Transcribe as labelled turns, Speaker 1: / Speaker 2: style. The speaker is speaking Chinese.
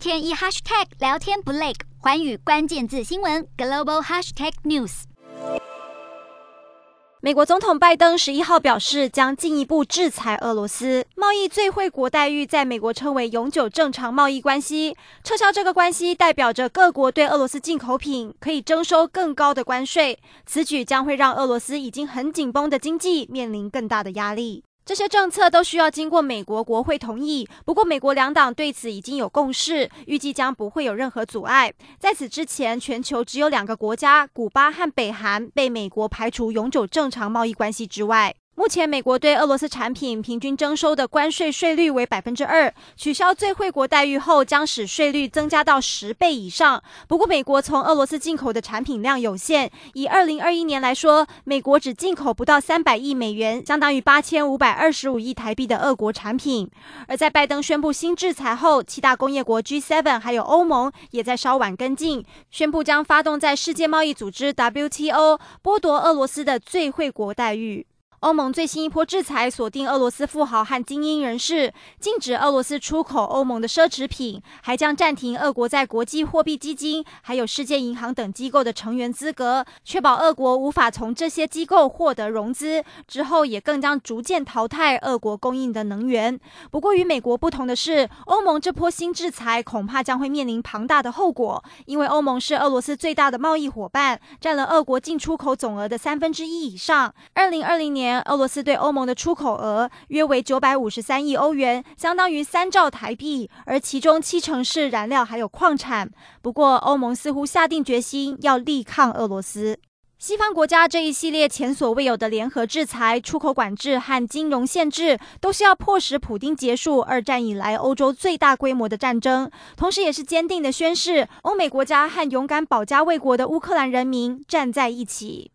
Speaker 1: 天一 hashtag 聊天不累，寰宇关键字新闻 global hashtag news。
Speaker 2: 美国总统拜登十一号表示，将进一步制裁俄罗斯。贸易最惠国待遇在美国称为永久正常贸易关系，撤销这个关系代表着各国对俄罗斯进口品可以征收更高的关税。此举将会让俄罗斯已经很紧绷的经济面临更大的压力。这些政策都需要经过美国国会同意，不过美国两党对此已经有共识，预计将不会有任何阻碍。在此之前，全球只有两个国家——古巴和北韩——被美国排除永久正常贸易关系之外。目前，美国对俄罗斯产品平均征收的关税税率为百分之二，取消最惠国待遇后，将使税率增加到十倍以上。不过，美国从俄罗斯进口的产品量有限，以二零二一年来说，美国只进口不到三百亿美元，相当于八千五百二十五亿台币的俄国产品。而在拜登宣布新制裁后，七大工业国 G7 还有欧盟也在稍晚跟进，宣布将发动在世界贸易组织 WTO 剥夺俄罗斯的最惠国待遇。欧盟最新一波制裁锁定俄罗斯富豪和精英人士，禁止俄罗斯出口欧盟的奢侈品，还将暂停俄国在国际货币基金、还有世界银行等机构的成员资格，确保俄国无法从这些机构获得融资。之后也更将逐渐淘汰俄国供应的能源。不过与美国不同的是，欧盟这波新制裁恐怕将会面临庞大的后果，因为欧盟是俄罗斯最大的贸易伙伴，占了俄国进出口总额的三分之一以上。二零二零年。俄罗斯对欧盟的出口额约为九百五十三亿欧元，相当于三兆台币，而其中七成是燃料还有矿产。不过，欧盟似乎下定决心要力抗俄罗斯。西方国家这一系列前所未有的联合制裁、出口管制和金融限制，都是要迫使普丁结束二战以来欧洲最大规模的战争，同时也是坚定的宣示，欧美国家和勇敢保家卫国的乌克兰人民站在一起。